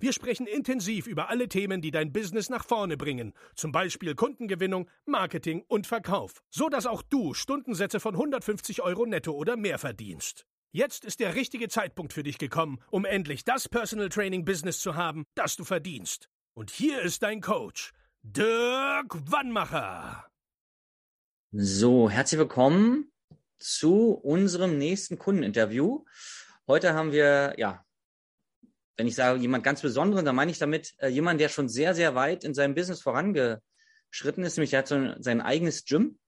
Wir sprechen intensiv über alle Themen, die dein Business nach vorne bringen, zum Beispiel Kundengewinnung, Marketing und Verkauf, so dass auch du Stundensätze von 150 Euro netto oder mehr verdienst. Jetzt ist der richtige Zeitpunkt für dich gekommen, um endlich das Personal Training Business zu haben, das du verdienst. Und hier ist dein Coach, Dirk Wannmacher. So, herzlich willkommen zu unserem nächsten Kundeninterview. Heute haben wir, ja, wenn ich sage jemand ganz Besonderen, dann meine ich damit äh, jemand, der schon sehr, sehr weit in seinem Business vorangeschritten ist, nämlich er hat so sein eigenes Gym.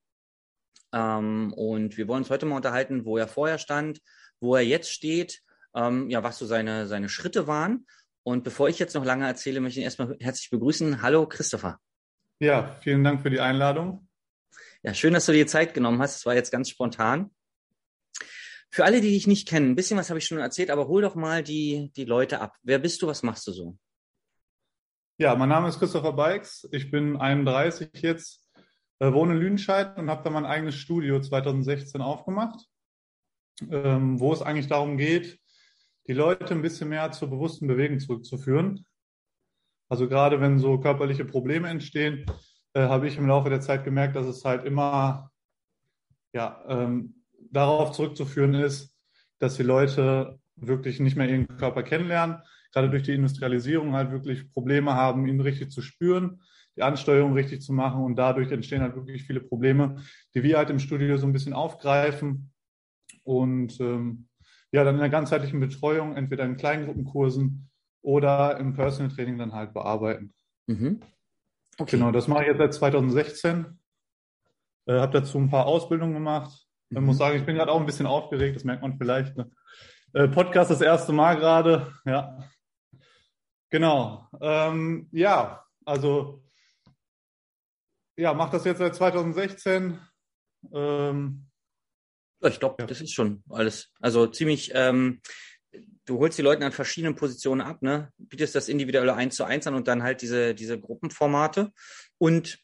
Ähm, und wir wollen uns heute mal unterhalten, wo er vorher stand, wo er jetzt steht, ähm, ja, was so seine, seine Schritte waren. Und bevor ich jetzt noch lange erzähle, möchte ich ihn erstmal herzlich begrüßen. Hallo, Christopher. Ja, vielen Dank für die Einladung. Ja, schön, dass du dir Zeit genommen hast. Es war jetzt ganz spontan. Für alle, die dich nicht kennen, ein bisschen was habe ich schon erzählt, aber hol doch mal die, die Leute ab. Wer bist du? Was machst du so? Ja, mein Name ist Christopher Bikes. Ich bin 31 jetzt, äh, wohne in Lüdenscheid und habe da mein eigenes Studio 2016 aufgemacht ähm, wo es eigentlich darum geht, die Leute ein bisschen mehr zur bewussten Bewegung zurückzuführen. Also gerade wenn so körperliche Probleme entstehen, äh, habe ich im Laufe der Zeit gemerkt, dass es halt immer ja, ähm, darauf zurückzuführen ist, dass die Leute wirklich nicht mehr ihren Körper kennenlernen, gerade durch die Industrialisierung halt wirklich Probleme haben, ihn richtig zu spüren, die Ansteuerung richtig zu machen und dadurch entstehen halt wirklich viele Probleme, die wir halt im Studio so ein bisschen aufgreifen und ähm, ja, dann in der ganzheitlichen Betreuung, entweder in Kleingruppenkursen oder im Personal Training dann halt bearbeiten. Mhm. Okay. Genau, das mache ich jetzt seit 2016. Äh, habe dazu ein paar Ausbildungen gemacht. Ich mhm. muss sagen, ich bin gerade auch ein bisschen aufgeregt, das merkt man vielleicht. Ne? Äh, Podcast das erste Mal gerade, ja. Genau. Ähm, ja, also ja, mache das jetzt seit 2016. Ähm, ich glaube, ja. das ist schon alles. Also ziemlich, ähm, du holst die Leute an verschiedenen Positionen ab, ne? Bietest das individuelle eins zu eins an und dann halt diese, diese Gruppenformate. Und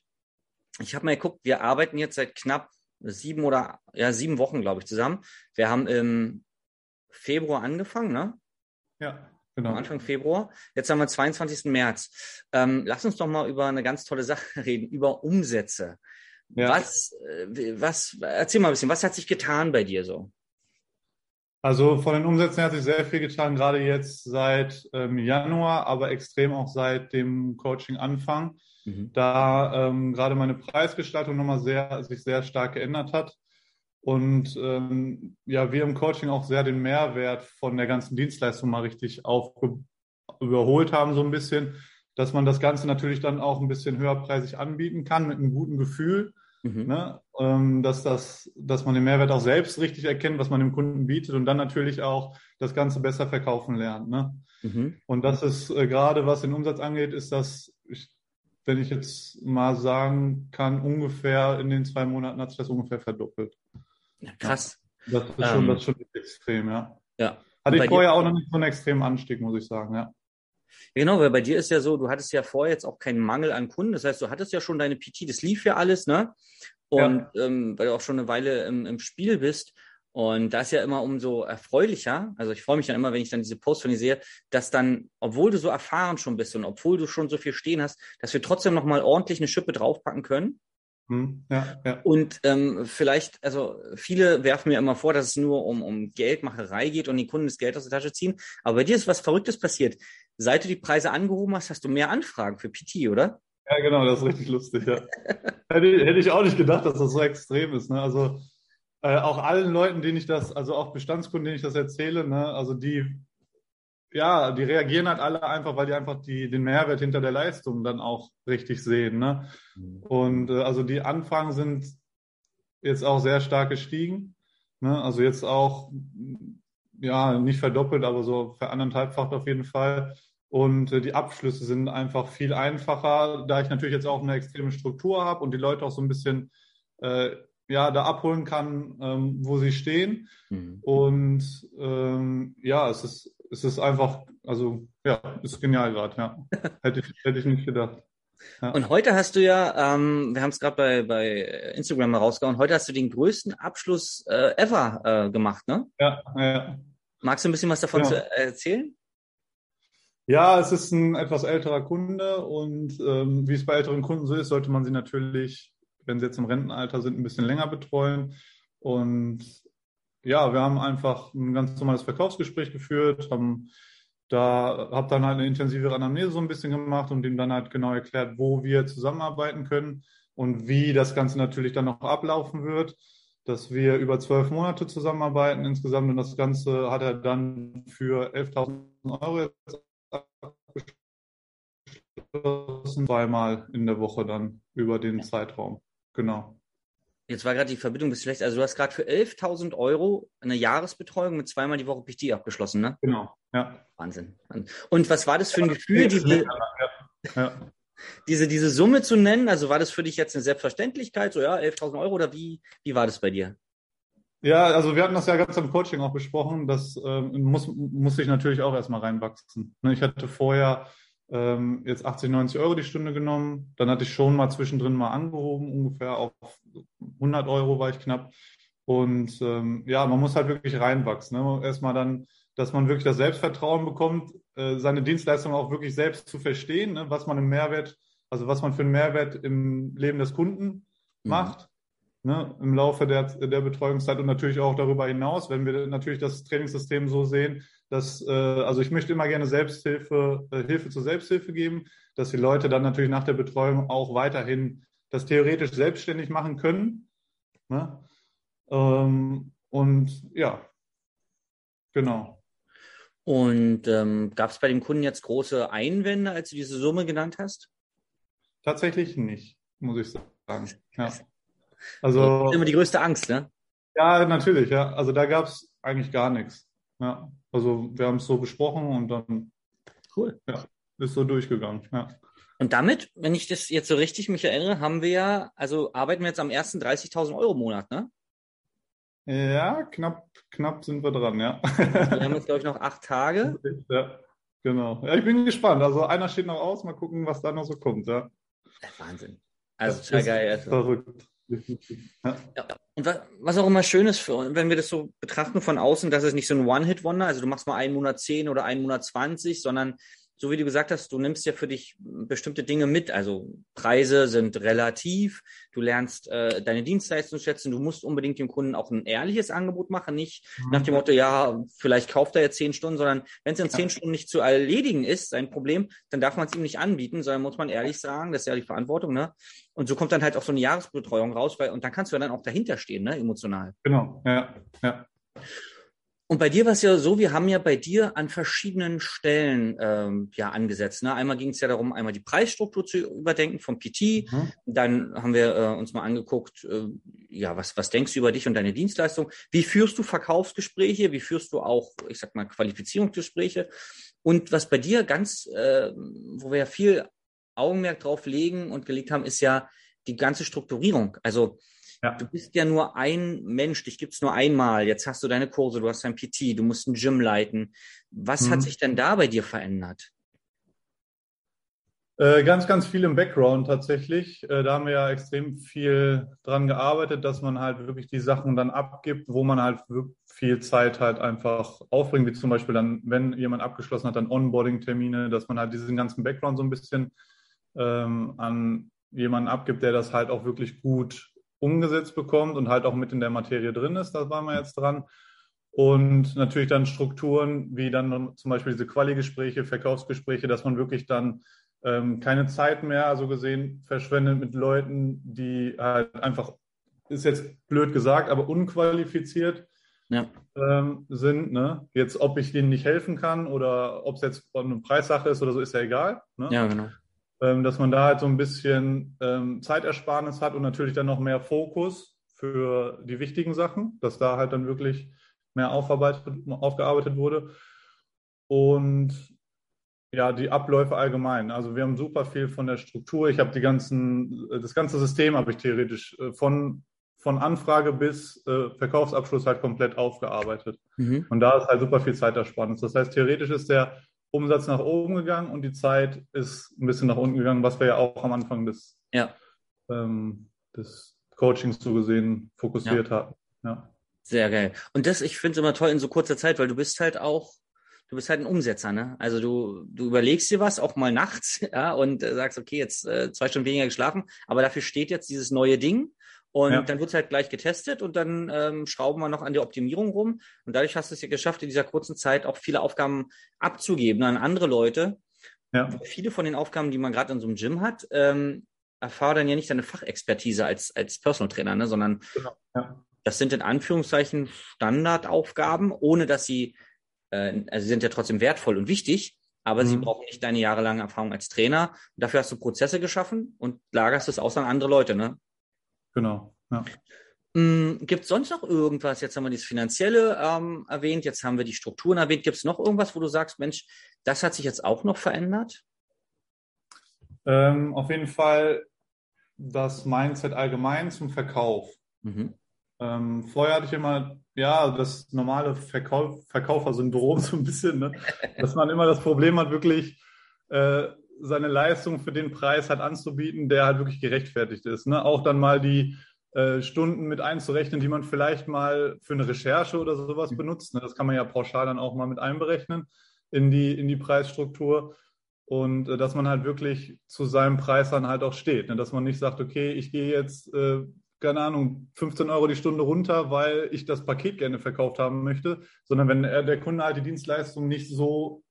ich habe mal geguckt, wir arbeiten jetzt seit knapp sieben oder ja, sieben Wochen, glaube ich, zusammen. Wir haben im Februar angefangen, ne? Ja. Genau. Anfang Februar. Jetzt haben wir 22. März. Ähm, lass uns doch mal über eine ganz tolle Sache reden, über Umsätze. Ja. Was, äh, was, erzähl mal ein bisschen, was hat sich getan bei dir so? Also von den Umsätzen hat sich sehr viel getan, gerade jetzt seit ähm, Januar, aber extrem auch seit dem Coaching-Anfang, mhm. da ähm, gerade meine Preisgestaltung nochmal sehr, sich sehr stark geändert hat. Und ähm, ja, wir im Coaching auch sehr den Mehrwert von der ganzen Dienstleistung mal richtig auf überholt haben, so ein bisschen dass man das Ganze natürlich dann auch ein bisschen höherpreisig anbieten kann mit einem guten Gefühl. Mhm. Ne? Ähm, dass, das, dass man den Mehrwert auch selbst richtig erkennt, was man dem Kunden bietet und dann natürlich auch das Ganze besser verkaufen lernt. Ne? Mhm. Und das ist äh, gerade, was den Umsatz angeht, ist das, ich, wenn ich jetzt mal sagen kann, ungefähr in den zwei Monaten hat sich das ungefähr verdoppelt. Ja, krass. Das ist, schon, ähm, das ist schon extrem, ja. Ja. Hatte ich vorher auch noch nicht so einen extremen Anstieg, muss ich sagen, ja. Genau, weil bei dir ist ja so, du hattest ja vorher jetzt auch keinen Mangel an Kunden. Das heißt, du hattest ja schon deine PT, das lief ja alles, ne? Und ja. ähm, weil du auch schon eine Weile im, im Spiel bist. Und das ist ja immer umso erfreulicher. Also ich freue mich dann immer, wenn ich dann diese Posts von dir sehe, dass dann, obwohl du so erfahren schon bist und obwohl du schon so viel stehen hast, dass wir trotzdem nochmal ordentlich eine Schippe draufpacken können. Hm, ja, ja. Und ähm, vielleicht, also viele werfen mir immer vor, dass es nur um, um Geldmacherei geht und die Kunden das Geld aus der Tasche ziehen. Aber bei dir ist was Verrücktes passiert. Seit du die Preise angehoben hast, hast du mehr Anfragen für PT, oder? Ja, genau, das ist richtig lustig, ja. hätte, hätte, ich auch nicht gedacht, dass das so extrem ist. Ne? Also äh, auch allen Leuten, denen ich das, also auch Bestandskunden, denen ich das erzähle, ne? also die, ja, die reagieren halt alle einfach, weil die einfach die, den Mehrwert hinter der Leistung dann auch richtig sehen. Ne? Mhm. Und äh, also die Anfragen sind jetzt auch sehr stark gestiegen. Ne? Also jetzt auch, ja, nicht verdoppelt, aber so veranderthalbfacht auf jeden Fall. Und äh, die Abschlüsse sind einfach viel einfacher, da ich natürlich jetzt auch eine extreme Struktur habe und die Leute auch so ein bisschen äh, ja, da abholen kann, ähm, wo sie stehen. Mhm. Und ähm, ja, es ist, es ist einfach, also ja, ist genial gerade, ja. hätte, ich, hätte ich nicht gedacht. Ja. Und heute hast du ja, ähm, wir haben es gerade bei, bei Instagram mal rausgehauen, heute hast du den größten Abschluss äh, ever äh, gemacht, ne? Ja, ja. Magst du ein bisschen was davon ja. zu erzählen? Ja, es ist ein etwas älterer Kunde und ähm, wie es bei älteren Kunden so ist, sollte man sie natürlich, wenn sie jetzt im Rentenalter sind, ein bisschen länger betreuen. Und ja, wir haben einfach ein ganz normales Verkaufsgespräch geführt, haben da habe dann halt eine intensivere Anamnese so ein bisschen gemacht und ihm dann halt genau erklärt, wo wir zusammenarbeiten können und wie das Ganze natürlich dann noch ablaufen wird, dass wir über zwölf Monate zusammenarbeiten insgesamt und das Ganze hat er dann für 11.000 Euro abgeschlossen, zweimal in der Woche dann über den Zeitraum. Genau. Jetzt war gerade die Verbindung ein bisschen schlecht. Also du hast gerade für 11.000 Euro eine Jahresbetreuung mit zweimal die Woche PT abgeschlossen, ne? Genau, ja. Wahnsinn. Und was war das für ein Gefühl, diese, ja. diese, diese Summe zu nennen? Also war das für dich jetzt eine Selbstverständlichkeit, so ja, 11.000 Euro oder wie, wie war das bei dir? Ja, also wir hatten das ja ganz am Coaching auch besprochen. Das ähm, muss, muss ich natürlich auch erstmal reinwachsen. Ne, ich hatte vorher ähm, jetzt 80, 90 Euro die Stunde genommen. Dann hatte ich schon mal zwischendrin mal angehoben, ungefähr auf 100 Euro war ich knapp. Und ähm, ja, man muss halt wirklich reinwachsen. Ne? Erstmal dann, dass man wirklich das Selbstvertrauen bekommt, äh, seine Dienstleistung auch wirklich selbst zu verstehen, ne? was man im Mehrwert, also was man für einen Mehrwert im Leben des Kunden mhm. macht ne, im Laufe der, der Betreuungszeit und natürlich auch darüber hinaus, wenn wir natürlich das Trainingssystem so sehen, dass, äh, also ich möchte immer gerne Selbsthilfe, äh, Hilfe zur Selbsthilfe geben, dass die Leute dann natürlich nach der Betreuung auch weiterhin das theoretisch selbstständig machen können. Ne? Ähm, und ja, genau. Und ähm, gab es bei dem Kunden jetzt große Einwände, als du diese Summe genannt hast? Tatsächlich nicht, muss ich sagen. Ja. Also, das ist immer die größte Angst, ne? Ja, natürlich, ja. Also da gab es eigentlich gar nichts. Ja. Also wir haben es so besprochen und dann cool. Ja, ist so durchgegangen. Ja. Und damit, wenn ich das jetzt so richtig mich erinnere, haben wir ja, also arbeiten wir jetzt am ersten 30.000 Euro im Monat, ne? Ja, knapp, knapp sind wir dran, ja. wir haben jetzt, glaube ich, noch acht Tage. Ja, genau. Ja, ich bin gespannt. Also einer steht noch aus, mal gucken, was da noch so kommt, ja. Wahnsinn. Also total geil. Also. Verrückt. Ja. Und was auch immer schön ist, für, wenn wir das so betrachten von außen, dass es nicht so ein One-Hit-Wonder, also du machst mal einen Monat 10 oder einen Monat 20, sondern so wie du gesagt hast, du nimmst ja für dich bestimmte Dinge mit. Also Preise sind relativ, du lernst äh, deine Dienstleistung schätzen, du musst unbedingt dem Kunden auch ein ehrliches Angebot machen, nicht mhm. nach dem Motto, ja, vielleicht kauft er jetzt zehn Stunden, sondern wenn es in zehn ja. Stunden nicht zu erledigen ist, sein Problem, dann darf man es ihm nicht anbieten, sondern muss man ehrlich sagen, das ist ja die Verantwortung, ne? Und so kommt dann halt auch so eine Jahresbetreuung raus, weil, und dann kannst du ja dann auch dahinter stehen, ne, emotional. Genau, ja, ja. Und bei dir war es ja so, wir haben ja bei dir an verschiedenen Stellen ähm, ja angesetzt. Ne? Einmal ging es ja darum, einmal die Preisstruktur zu überdenken vom PT. Mhm. Dann haben wir äh, uns mal angeguckt, äh, ja, was, was denkst du über dich und deine Dienstleistung? Wie führst du Verkaufsgespräche? Wie führst du auch, ich sag mal, Qualifizierungsgespräche? Und was bei dir ganz, äh, wo wir ja viel Augenmerk drauf legen und gelegt haben, ist ja die ganze Strukturierung. Also ja. Du bist ja nur ein Mensch, dich gibt's nur einmal. Jetzt hast du deine Kurse, du hast dein PT, du musst ein Gym leiten. Was mhm. hat sich denn da bei dir verändert? Äh, ganz, ganz viel im Background tatsächlich. Äh, da haben wir ja extrem viel dran gearbeitet, dass man halt wirklich die Sachen dann abgibt, wo man halt viel Zeit halt einfach aufbringt, wie zum Beispiel dann, wenn jemand abgeschlossen hat, dann Onboarding-Termine, dass man halt diesen ganzen Background so ein bisschen ähm, an jemanden abgibt, der das halt auch wirklich gut umgesetzt bekommt und halt auch mit in der Materie drin ist. Da waren wir jetzt dran. Und natürlich dann Strukturen wie dann zum Beispiel diese Quali-Gespräche, Verkaufsgespräche, dass man wirklich dann ähm, keine Zeit mehr, so gesehen, verschwendet mit Leuten, die halt einfach, ist jetzt blöd gesagt, aber unqualifiziert ja. ähm, sind. Ne? Jetzt, ob ich denen nicht helfen kann oder ob es jetzt eine Preissache ist oder so, ist ja egal. Ne? Ja, genau. Ähm, dass man da halt so ein bisschen ähm, Zeitersparnis hat und natürlich dann noch mehr Fokus für die wichtigen Sachen, dass da halt dann wirklich mehr aufgearbeitet wurde. Und ja, die Abläufe allgemein. Also wir haben super viel von der Struktur. Ich habe die ganzen, das ganze System habe ich theoretisch äh, von, von Anfrage bis äh, Verkaufsabschluss halt komplett aufgearbeitet. Mhm. Und da ist halt super viel Zeitersparnis. Das heißt, theoretisch ist der Umsatz nach oben gegangen und die Zeit ist ein bisschen nach unten gegangen, was wir ja auch am Anfang des, ja. ähm, des Coachings so gesehen fokussiert ja. hatten. Ja. Sehr geil. Und das, ich finde es immer toll in so kurzer Zeit, weil du bist halt auch du bist halt ein Umsetzer, ne? Also du, du überlegst dir was, auch mal nachts, ja, und äh, sagst, okay, jetzt äh, zwei Stunden weniger geschlafen, aber dafür steht jetzt dieses neue Ding. Und ja. dann wird es halt gleich getestet und dann ähm, schrauben wir noch an der Optimierung rum. Und dadurch hast du es ja geschafft, in dieser kurzen Zeit auch viele Aufgaben abzugeben an andere Leute. Ja. Viele von den Aufgaben, die man gerade in so einem Gym hat, ähm, erfordern ja nicht deine Fachexpertise als, als Personal Trainer, ne, sondern genau. ja. das sind in Anführungszeichen Standardaufgaben, ohne dass sie äh, also sie sind ja trotzdem wertvoll und wichtig, aber mhm. sie brauchen nicht deine jahrelange Erfahrung als Trainer. Und dafür hast du Prozesse geschaffen und lagerst es aus an andere Leute, ne? Genau, ja. Mm, Gibt es sonst noch irgendwas? Jetzt haben wir das Finanzielle ähm, erwähnt, jetzt haben wir die Strukturen erwähnt. Gibt es noch irgendwas, wo du sagst, Mensch, das hat sich jetzt auch noch verändert? Ähm, auf jeden Fall das Mindset allgemein zum Verkauf. Mhm. Ähm, vorher hatte ich immer, ja, das normale Verkauf, Verkaufersyndrom so ein bisschen, ne? dass man immer das Problem hat, wirklich äh, seine Leistung für den Preis halt anzubieten, der halt wirklich gerechtfertigt ist. Ne? Auch dann mal die äh, Stunden mit einzurechnen, die man vielleicht mal für eine Recherche oder sowas benutzt. Ne? Das kann man ja pauschal dann auch mal mit einberechnen in die, in die Preisstruktur. Und äh, dass man halt wirklich zu seinem Preis dann halt auch steht. Ne? Dass man nicht sagt, okay, ich gehe jetzt äh, keine Ahnung, 15 Euro die Stunde runter, weil ich das Paket gerne verkauft haben möchte, sondern wenn er, der Kunde halt die Dienstleistung nicht so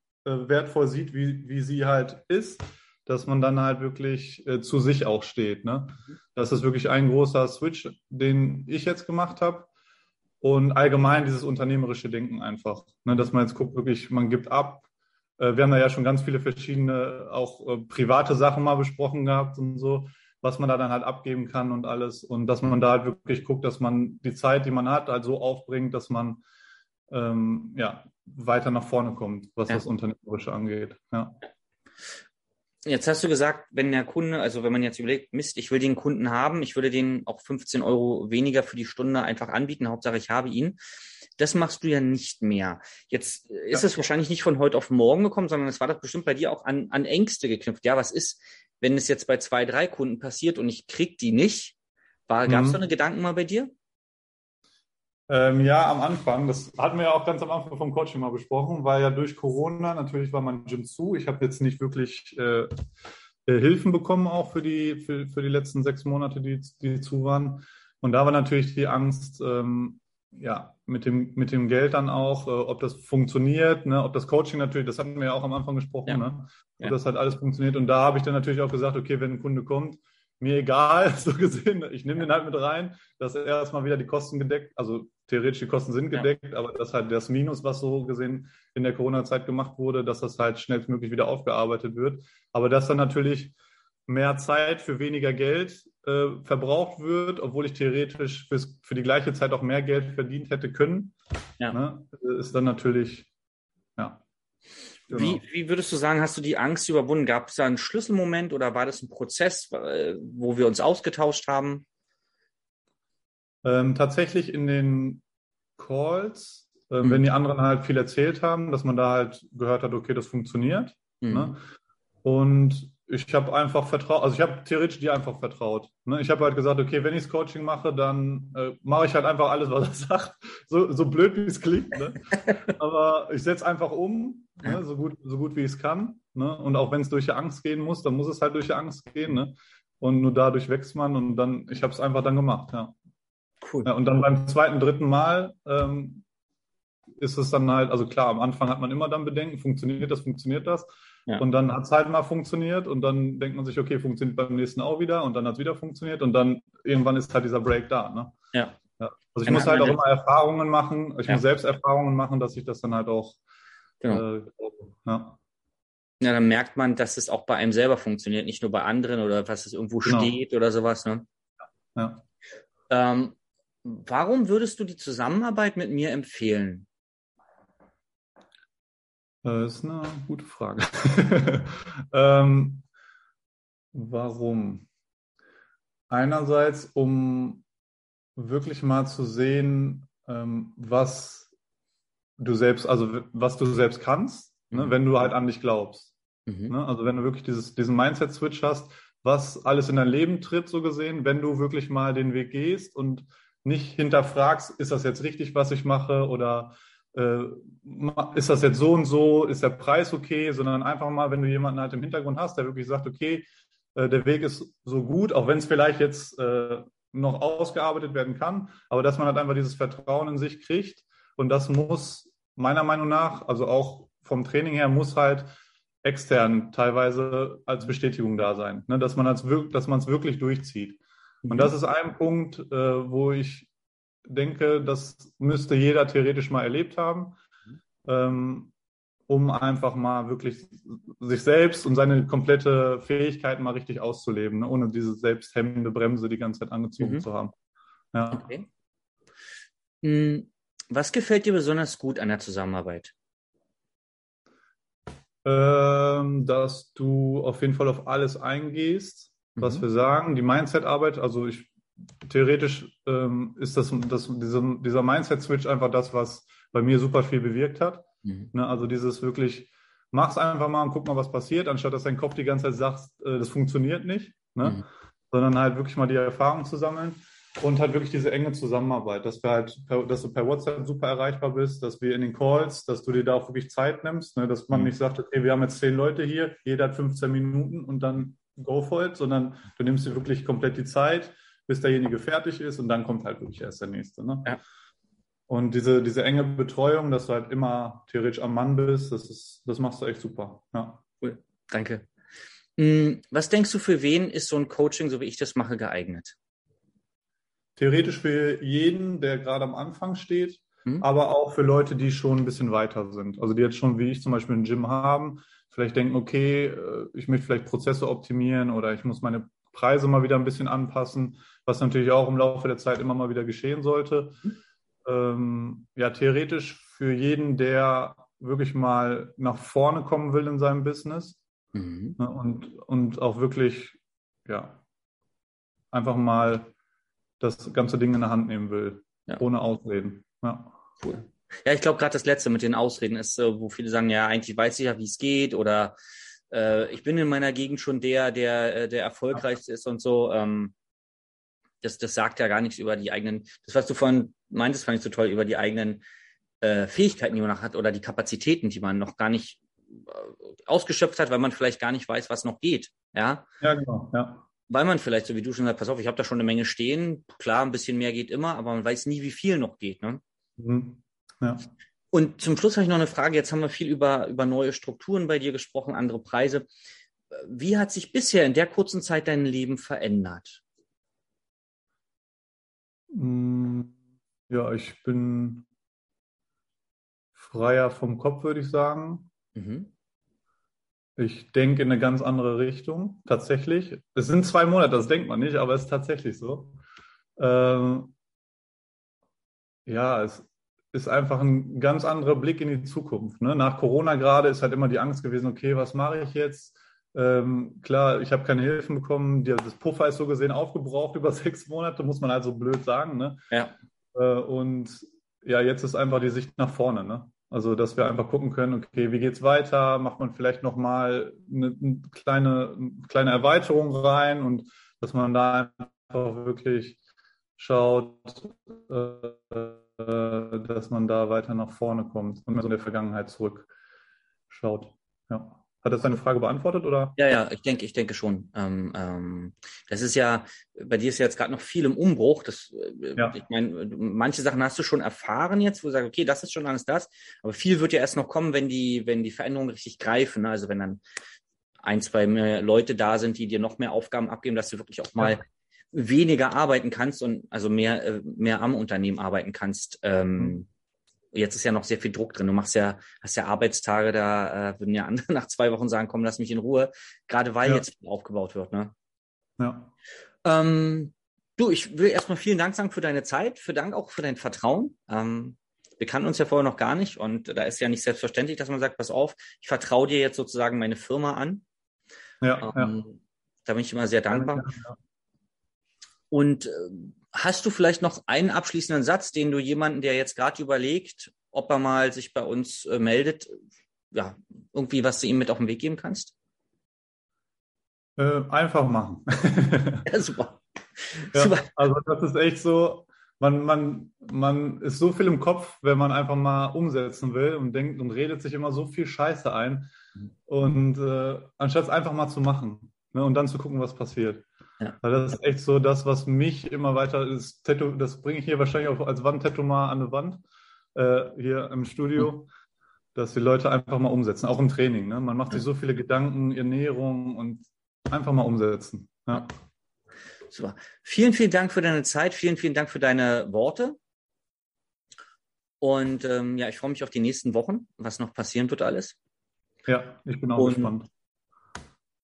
wertvoll sieht, wie, wie sie halt ist, dass man dann halt wirklich äh, zu sich auch steht. Ne? Das ist wirklich ein großer Switch, den ich jetzt gemacht habe. Und allgemein dieses unternehmerische Denken einfach, ne? dass man jetzt guckt, wirklich, man gibt ab. Äh, wir haben da ja schon ganz viele verschiedene, auch äh, private Sachen mal besprochen gehabt und so was man da dann halt abgeben kann und alles. Und dass man da halt wirklich guckt, dass man die Zeit, die man hat, halt so aufbringt, dass man ähm, ja, weiter nach vorne kommt, was ja. das Unternehmerische angeht. Ja. Jetzt hast du gesagt, wenn der Kunde, also wenn man jetzt überlegt, Mist, ich will den Kunden haben, ich würde den auch 15 Euro weniger für die Stunde einfach anbieten, Hauptsache ich habe ihn. Das machst du ja nicht mehr. Jetzt ist ja. es wahrscheinlich nicht von heute auf morgen gekommen, sondern es war das bestimmt bei dir auch an, an Ängste geknüpft. Ja, was ist, wenn es jetzt bei zwei, drei Kunden passiert und ich krieg die nicht? Gab es mhm. so eine Gedanken mal bei dir? Ähm, ja, am Anfang. Das hatten wir ja auch ganz am Anfang vom Coaching mal besprochen, weil ja durch Corona natürlich war mein Gym zu. Ich habe jetzt nicht wirklich äh, äh, Hilfen bekommen, auch für die, für, für die letzten sechs Monate, die, die zu waren. Und da war natürlich die Angst, ähm, ja, mit dem, mit dem Geld dann auch, äh, ob das funktioniert, ne, ob das Coaching natürlich, das hatten wir ja auch am Anfang gesprochen, ja. ne, ob ja. das halt alles funktioniert. Und da habe ich dann natürlich auch gesagt, okay, wenn ein Kunde kommt, mir egal, so gesehen, ich nehme den halt mit rein, dass er erstmal wieder die Kosten gedeckt, also theoretisch die Kosten sind gedeckt, ja. aber das halt das Minus, was so gesehen in der Corona-Zeit gemacht wurde, dass das halt schnellstmöglich wieder aufgearbeitet wird. Aber dass dann natürlich mehr Zeit für weniger Geld äh, verbraucht wird, obwohl ich theoretisch fürs, für die gleiche Zeit auch mehr Geld verdient hätte können, ja. ne, ist dann natürlich, ja. Genau. Wie, wie würdest du sagen, hast du die Angst überwunden? Gab es da einen Schlüsselmoment oder war das ein Prozess, äh, wo wir uns ausgetauscht haben? Ähm, tatsächlich in den Calls, äh, mhm. wenn die anderen halt viel erzählt haben, dass man da halt gehört hat, okay, das funktioniert. Mhm. Ne? Und ich habe einfach vertraut, also ich habe theoretisch dir einfach vertraut. Ne? Ich habe halt gesagt, okay, wenn ich das Coaching mache, dann äh, mache ich halt einfach alles, was er sagt. So, so blöd wie es klingt. Ne? Aber ich setze einfach um, ne? so, gut, so gut wie ich es kann. Ne? Und auch wenn es durch die Angst gehen muss, dann muss es halt durch die Angst gehen. Ne? Und nur dadurch wächst man und dann, ich habe es einfach dann gemacht, ja. Cool. Ja, und dann beim zweiten, dritten Mal ähm, ist es dann halt, also klar, am Anfang hat man immer dann Bedenken, funktioniert das, funktioniert das. Ja. Und dann hat es halt mal funktioniert und dann denkt man sich, okay, funktioniert beim nächsten auch wieder und dann hat es wieder funktioniert und dann irgendwann ist halt dieser Break da. Ne? Ja. ja. Also ich muss halt auch immer Erfahrungen machen, ich muss selbst Erfahrungen machen, dass ich das dann halt auch genau. äh, ja. Ja, dann merkt man, dass es auch bei einem selber funktioniert, nicht nur bei anderen oder was es irgendwo genau. steht oder sowas. Ne? Ja. Ähm, warum würdest du die Zusammenarbeit mit mir empfehlen? Das ist eine gute Frage. ähm, warum? Einerseits, um wirklich mal zu sehen, ähm, was du selbst, also was du selbst kannst, ne, mhm. wenn du halt an dich glaubst. Mhm. Ne? Also wenn du wirklich dieses, diesen Mindset-Switch hast, was alles in dein Leben tritt, so gesehen, wenn du wirklich mal den Weg gehst und nicht hinterfragst, ist das jetzt richtig, was ich mache oder äh, ist das jetzt so und so, ist der Preis okay, sondern einfach mal, wenn du jemanden halt im Hintergrund hast, der wirklich sagt, okay, äh, der Weg ist so gut, auch wenn es vielleicht jetzt äh, noch ausgearbeitet werden kann, aber dass man halt einfach dieses Vertrauen in sich kriegt und das muss meiner Meinung nach, also auch vom Training her, muss halt extern teilweise als Bestätigung da sein, ne? dass man es wirklich durchzieht. Und das ist ein Punkt, äh, wo ich denke, das müsste jeder theoretisch mal erlebt haben, ähm, um einfach mal wirklich sich selbst und seine komplette Fähigkeiten mal richtig auszuleben, ne? ohne diese selbsthemmende Bremse die ganze Zeit angezogen mhm. zu haben. Ja. Okay. Hm, was gefällt dir besonders gut an der Zusammenarbeit? ähm, dass du auf jeden Fall auf alles eingehst, was mhm. wir sagen. Die Mindset-Arbeit, also ich theoretisch ähm, ist das, das dieser, dieser Mindset-Switch einfach das, was bei mir super viel bewirkt hat. Mhm. Ne, also dieses wirklich, mach's einfach mal und guck mal, was passiert, anstatt dass dein Kopf die ganze Zeit sagt, äh, das funktioniert nicht, ne? Mhm. sondern halt wirklich mal die Erfahrung zu sammeln und halt wirklich diese enge Zusammenarbeit, dass wir halt, per, dass du per WhatsApp super erreichbar bist, dass wir in den Calls, dass du dir da auch wirklich Zeit nimmst, ne, dass man mhm. nicht sagt, okay, wir haben jetzt zehn Leute hier, jeder hat 15 Minuten und dann go for it, sondern du nimmst dir wirklich komplett die Zeit, bis derjenige fertig ist und dann kommt halt wirklich erst der nächste. Ne? Ja. Und diese, diese enge Betreuung, dass du halt immer theoretisch am Mann bist, das ist, das machst du echt super. Ja. Cool, danke. Hm, was denkst du, für wen ist so ein Coaching, so wie ich das mache, geeignet? theoretisch für jeden, der gerade am Anfang steht, mhm. aber auch für Leute, die schon ein bisschen weiter sind. Also die jetzt schon, wie ich zum Beispiel ein Gym haben, vielleicht denken, okay, äh, ich möchte vielleicht Prozesse optimieren oder ich muss meine Preise mal wieder ein bisschen anpassen, was natürlich auch im Laufe der Zeit immer mal wieder geschehen sollte. Mhm. Ähm, ja, theoretisch für jeden, der wirklich mal nach vorne kommen will in seinem Business mhm. ne, und, und auch wirklich, ja, einfach mal das ganze Ding in der Hand nehmen will, ja. ohne Ausreden. Ja. Cool. Ja, ich glaube gerade das letzte mit den Ausreden ist, wo viele sagen, ja, eigentlich weiß ich ja, wie es geht oder äh, ich bin in meiner Gegend schon der, der, äh, der erfolgreichste ist und so. Ähm, das, das sagt ja gar nichts über die eigenen, das, was du vorhin meintest, fand ich so toll, über die eigenen äh, Fähigkeiten, die man noch hat oder die Kapazitäten, die man noch gar nicht äh, ausgeschöpft hat, weil man vielleicht gar nicht weiß, was noch geht. Ja, ja genau. Ja weil man vielleicht, so wie du schon sagst, pass auf, ich habe da schon eine Menge stehen. Klar, ein bisschen mehr geht immer, aber man weiß nie, wie viel noch geht. Ne? Mhm. Ja. Und zum Schluss habe ich noch eine Frage. Jetzt haben wir viel über, über neue Strukturen bei dir gesprochen, andere Preise. Wie hat sich bisher in der kurzen Zeit dein Leben verändert? Mm, ja, ich bin freier vom Kopf, würde ich sagen. Mhm. Ich denke in eine ganz andere Richtung, tatsächlich. Es sind zwei Monate, das denkt man nicht, aber es ist tatsächlich so. Ähm, ja, es ist einfach ein ganz anderer Blick in die Zukunft. Ne? Nach Corona gerade ist halt immer die Angst gewesen, okay, was mache ich jetzt? Ähm, klar, ich habe keine Hilfen bekommen. Das Puffer ist so gesehen aufgebraucht über sechs Monate, muss man halt so blöd sagen. Ne? Ja. Äh, und ja, jetzt ist einfach die Sicht nach vorne. Ne? Also, dass wir einfach gucken können, okay, wie geht's weiter? Macht man vielleicht nochmal eine, eine kleine, eine kleine Erweiterung rein und dass man da einfach wirklich schaut, äh, dass man da weiter nach vorne kommt und so in der Vergangenheit zurückschaut. Ja. Hat das deine Frage beantwortet oder? Ja, ja, ich denke, ich denke schon. Ähm, ähm, das ist ja, bei dir ist ja jetzt gerade noch viel im Umbruch. Das, äh, ja. ich meine, manche Sachen hast du schon erfahren jetzt, wo du sagst, okay, das ist schon alles das. Aber viel wird ja erst noch kommen, wenn die, wenn die Veränderungen richtig greifen. Ne? Also wenn dann ein, zwei mehr Leute da sind, die dir noch mehr Aufgaben abgeben, dass du wirklich auch mal ja. Weniger arbeiten kannst und also mehr, äh, mehr am Unternehmen arbeiten kannst. Ähm, mhm jetzt ist ja noch sehr viel Druck drin. Du machst ja, hast ja Arbeitstage, da äh, würden ja andere nach zwei Wochen sagen, komm, lass mich in Ruhe, gerade weil ja. jetzt aufgebaut wird. Ne? Ja. Ähm, du, ich will erstmal vielen Dank sagen für deine Zeit, für Dank auch für dein Vertrauen. Ähm, wir kannten uns ja vorher noch gar nicht und da ist ja nicht selbstverständlich, dass man sagt, pass auf, ich vertraue dir jetzt sozusagen meine Firma an. Ja, ähm, ja. Da bin ich immer sehr dankbar. Ja. Und äh, Hast du vielleicht noch einen abschließenden Satz, den du jemanden, der jetzt gerade überlegt, ob er mal sich bei uns äh, meldet, ja, irgendwie was du ihm mit auf den Weg geben kannst? Äh, einfach machen. ja, super. Ja, super. Also das ist echt so, man, man, man ist so viel im Kopf, wenn man einfach mal umsetzen will und denkt und redet sich immer so viel Scheiße ein. Mhm. Und äh, anstatt es einfach mal zu machen ne, und dann zu gucken, was passiert. Ja. Weil das ist echt so das, was mich immer weiter ist. Tattoo, das bringe ich hier wahrscheinlich auch als Wandtattoo mal an eine Wand äh, hier im Studio, mhm. dass die Leute einfach mal umsetzen, auch im Training. Ne? Man macht sich so viele Gedanken, Ernährung und einfach mal umsetzen. Ja. Super. Vielen, vielen Dank für deine Zeit. Vielen, vielen Dank für deine Worte. Und ähm, ja, ich freue mich auf die nächsten Wochen, was noch passieren wird alles. Ja, ich bin auch und, gespannt.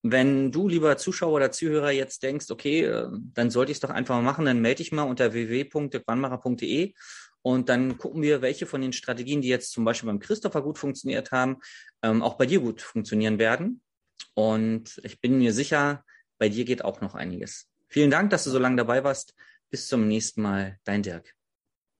Wenn du, lieber Zuschauer oder Zuhörer, jetzt denkst, okay, äh, dann sollte ich es doch einfach mal machen, dann melde dich mal unter www.quanmacher.de und dann gucken wir, welche von den Strategien, die jetzt zum Beispiel beim Christopher gut funktioniert haben, ähm, auch bei dir gut funktionieren werden. Und ich bin mir sicher, bei dir geht auch noch einiges. Vielen Dank, dass du so lange dabei warst. Bis zum nächsten Mal. Dein Dirk.